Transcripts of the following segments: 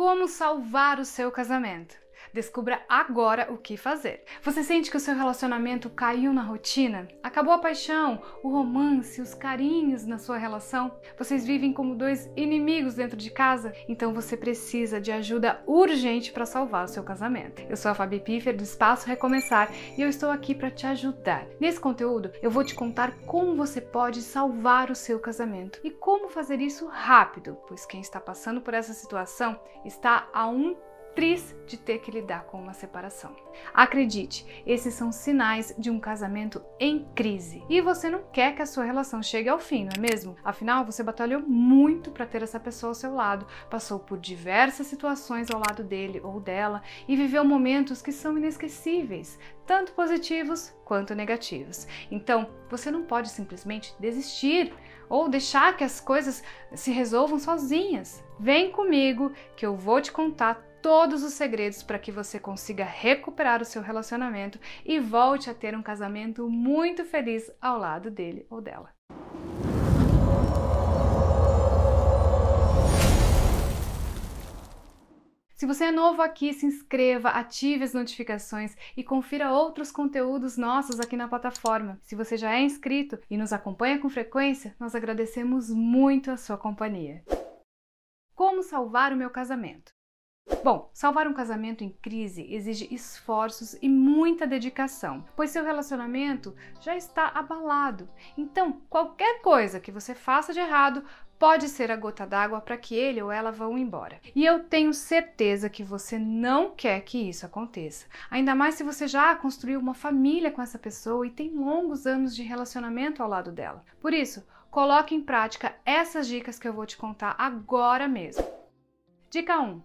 Como salvar o seu casamento? Descubra agora o que fazer. Você sente que o seu relacionamento caiu na rotina? Acabou a paixão, o romance, os carinhos na sua relação? Vocês vivem como dois inimigos dentro de casa? Então você precisa de ajuda urgente para salvar o seu casamento. Eu sou a Fabi Piffer do Espaço Recomeçar e eu estou aqui para te ajudar. Nesse conteúdo, eu vou te contar como você pode salvar o seu casamento e como fazer isso rápido, pois quem está passando por essa situação está a um triz de ter que lidar com uma separação. Acredite, esses são sinais de um casamento em crise. E você não quer que a sua relação chegue ao fim, não é mesmo? Afinal, você batalhou muito para ter essa pessoa ao seu lado, passou por diversas situações ao lado dele ou dela e viveu momentos que são inesquecíveis, tanto positivos quanto negativos. Então, você não pode simplesmente desistir ou deixar que as coisas se resolvam sozinhas. Vem comigo que eu vou te contar todos os segredos para que você consiga recuperar o seu relacionamento e volte a ter um casamento muito feliz ao lado dele ou dela. Se você é novo aqui, se inscreva, ative as notificações e confira outros conteúdos nossos aqui na plataforma. Se você já é inscrito e nos acompanha com frequência, nós agradecemos muito a sua companhia. Como salvar o meu casamento? Bom, salvar um casamento em crise exige esforços e muita dedicação, pois seu relacionamento já está abalado. Então, qualquer coisa que você faça de errado pode ser a gota d'água para que ele ou ela vão embora. E eu tenho certeza que você não quer que isso aconteça. Ainda mais se você já construiu uma família com essa pessoa e tem longos anos de relacionamento ao lado dela. Por isso, coloque em prática essas dicas que eu vou te contar agora mesmo. Dica 1: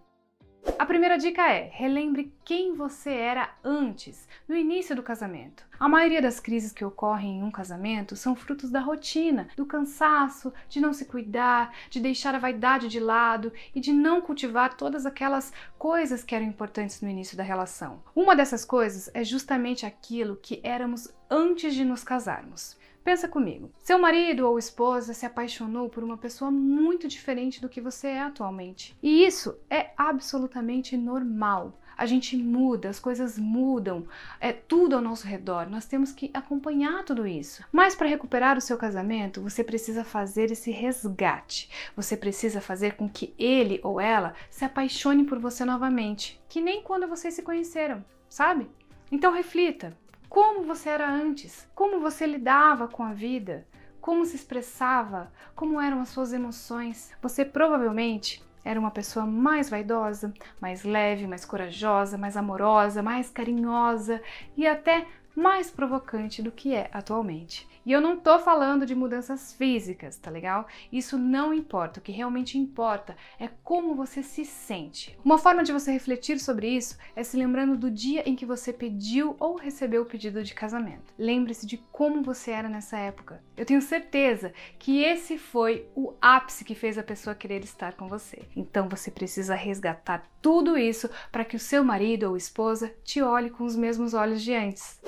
a primeira dica é: relembre quem você era antes, no início do casamento. A maioria das crises que ocorrem em um casamento são frutos da rotina, do cansaço, de não se cuidar, de deixar a vaidade de lado e de não cultivar todas aquelas coisas que eram importantes no início da relação. Uma dessas coisas é justamente aquilo que éramos antes de nos casarmos. Pensa comigo. Seu marido ou esposa se apaixonou por uma pessoa muito diferente do que você é atualmente. E isso é absolutamente normal. A gente muda, as coisas mudam, é tudo ao nosso redor. Nós temos que acompanhar tudo isso. Mas para recuperar o seu casamento, você precisa fazer esse resgate. Você precisa fazer com que ele ou ela se apaixone por você novamente, que nem quando vocês se conheceram, sabe? Então reflita, como você era antes, como você lidava com a vida, como se expressava, como eram as suas emoções. Você provavelmente era uma pessoa mais vaidosa, mais leve, mais corajosa, mais amorosa, mais carinhosa e até mais provocante do que é atualmente. E eu não tô falando de mudanças físicas, tá legal? Isso não importa. O que realmente importa é como você se sente. Uma forma de você refletir sobre isso é se lembrando do dia em que você pediu ou recebeu o pedido de casamento. Lembre-se de como você era nessa época. Eu tenho certeza que esse foi o ápice que fez a pessoa querer estar com você. Então você precisa resgatar tudo isso para que o seu marido ou esposa te olhe com os mesmos olhos de antes.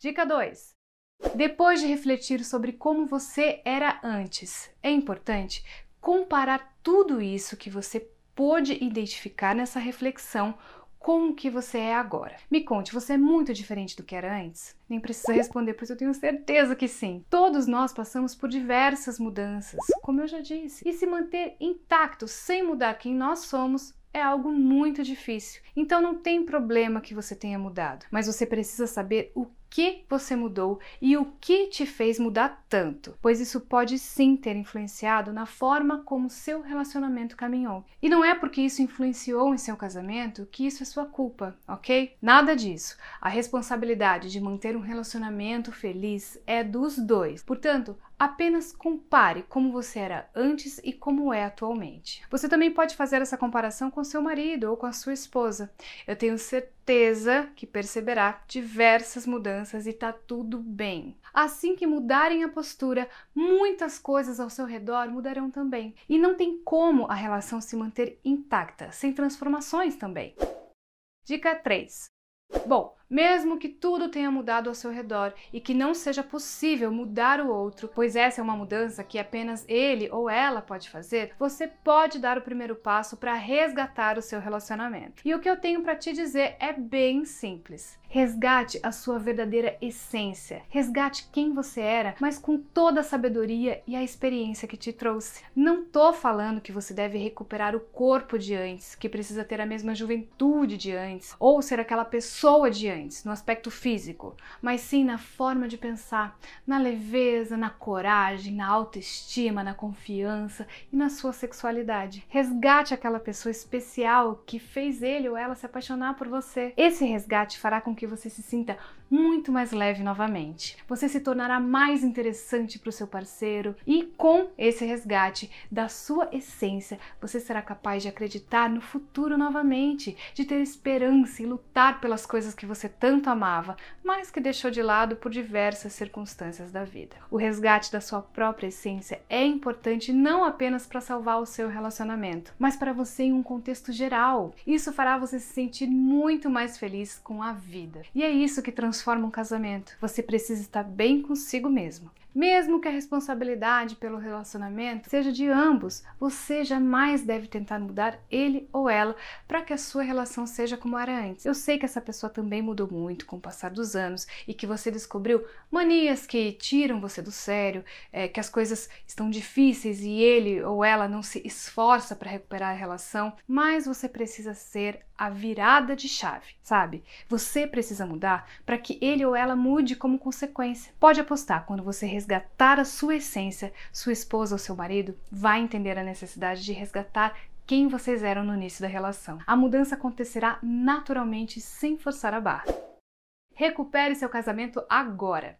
Dica 2. Depois de refletir sobre como você era antes, é importante comparar tudo isso que você pôde identificar nessa reflexão com o que você é agora. Me conte, você é muito diferente do que era antes? Nem precisa responder, pois eu tenho certeza que sim. Todos nós passamos por diversas mudanças, como eu já disse. E se manter intacto sem mudar quem nós somos é algo muito difícil. Então não tem problema que você tenha mudado, mas você precisa saber o que você mudou e o que te fez mudar tanto, pois isso pode sim ter influenciado na forma como seu relacionamento caminhou. E não é porque isso influenciou em seu casamento que isso é sua culpa, ok? Nada disso. A responsabilidade de manter um relacionamento feliz é dos dois. Portanto, Apenas compare como você era antes e como é atualmente. Você também pode fazer essa comparação com seu marido ou com a sua esposa. Eu tenho certeza que perceberá diversas mudanças e tá tudo bem. Assim que mudarem a postura, muitas coisas ao seu redor mudarão também. E não tem como a relação se manter intacta sem transformações também. Dica 3. Bom, mesmo que tudo tenha mudado ao seu redor e que não seja possível mudar o outro, pois essa é uma mudança que apenas ele ou ela pode fazer, você pode dar o primeiro passo para resgatar o seu relacionamento. E o que eu tenho para te dizer é bem simples. Resgate a sua verdadeira essência. Resgate quem você era, mas com toda a sabedoria e a experiência que te trouxe. Não tô falando que você deve recuperar o corpo de antes, que precisa ter a mesma juventude de antes, ou ser aquela pessoa de antes, no aspecto físico, mas sim na forma de pensar, na leveza, na coragem, na autoestima, na confiança e na sua sexualidade. Resgate aquela pessoa especial que fez ele ou ela se apaixonar por você. Esse resgate fará com que você se sinta muito mais leve novamente. Você se tornará mais interessante para o seu parceiro e com esse resgate da sua essência, você será capaz de acreditar no futuro novamente, de ter esperança e lutar pelas coisas que você tanto amava, mas que deixou de lado por diversas circunstâncias da vida. O resgate da sua própria essência é importante não apenas para salvar o seu relacionamento, mas para você em um contexto geral. Isso fará você se sentir muito mais feliz com a vida. E é isso que transforma um casamento. Você precisa estar bem consigo mesmo. Mesmo que a responsabilidade pelo relacionamento seja de ambos, você jamais deve tentar mudar ele ou ela para que a sua relação seja como era antes. Eu sei que essa pessoa também mudou muito com o passar dos anos e que você descobriu manias que tiram você do sério, é, que as coisas estão difíceis e ele ou ela não se esforça para recuperar a relação, mas você precisa ser a virada de chave, sabe? Você precisa mudar para que ele ou ela mude como consequência. Pode apostar, quando você resgatar a sua essência, sua esposa ou seu marido vai entender a necessidade de resgatar quem vocês eram no início da relação. A mudança acontecerá naturalmente sem forçar a barra. Recupere seu casamento agora.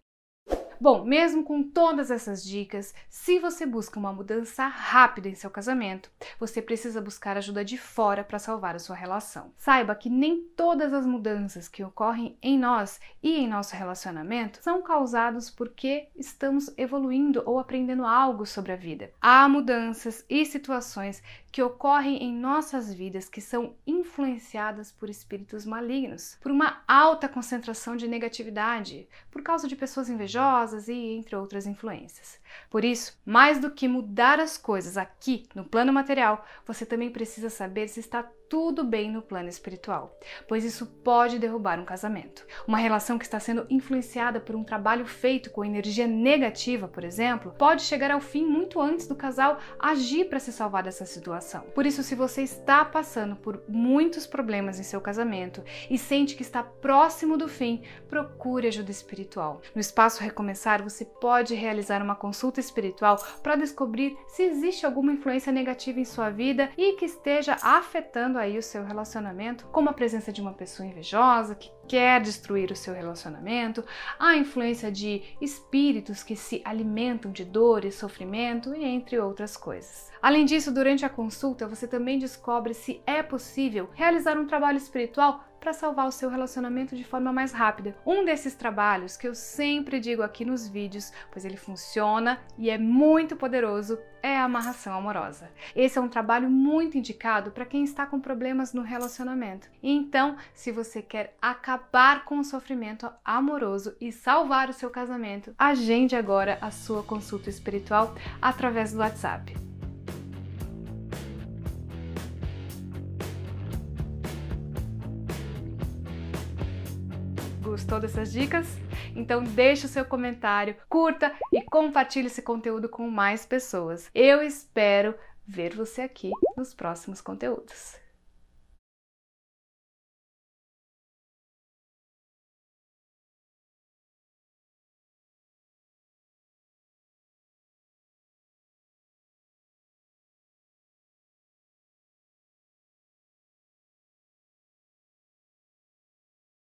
Bom, mesmo com todas essas dicas, se você busca uma mudança rápida em seu casamento, você precisa buscar ajuda de fora para salvar a sua relação. Saiba que nem todas as mudanças que ocorrem em nós e em nosso relacionamento são causadas porque estamos evoluindo ou aprendendo algo sobre a vida. Há mudanças e situações que ocorrem em nossas vidas que são influenciadas por espíritos malignos, por uma alta concentração de negatividade, por causa de pessoas invejosas e entre outras influências. Por isso, mais do que mudar as coisas aqui no plano material, você também precisa saber se está tudo bem no plano espiritual, pois isso pode derrubar um casamento. Uma relação que está sendo influenciada por um trabalho feito com energia negativa, por exemplo, pode chegar ao fim muito antes do casal agir para se salvar dessa situação. Por isso, se você está passando por muitos problemas em seu casamento e sente que está próximo do fim, procure ajuda espiritual. No espaço Recomeçar, você pode realizar uma consulta espiritual para descobrir se existe alguma influência negativa em sua vida e que esteja afetando aí o seu relacionamento, como a presença de uma pessoa invejosa que quer destruir o seu relacionamento, a influência de espíritos que se alimentam de dor e sofrimento e entre outras coisas. Além disso, durante a consulta você também descobre se é possível realizar um trabalho espiritual para salvar o seu relacionamento de forma mais rápida. Um desses trabalhos que eu sempre digo aqui nos vídeos, pois ele funciona e é muito poderoso, é a amarração amorosa. Esse é um trabalho muito indicado para quem está com problemas no relacionamento. Então, se você quer acabar com o sofrimento amoroso e salvar o seu casamento, agende agora a sua consulta espiritual através do WhatsApp. Gostou dessas dicas? Então deixe o seu comentário, curta e compartilhe esse conteúdo com mais pessoas. Eu espero ver você aqui nos próximos conteúdos.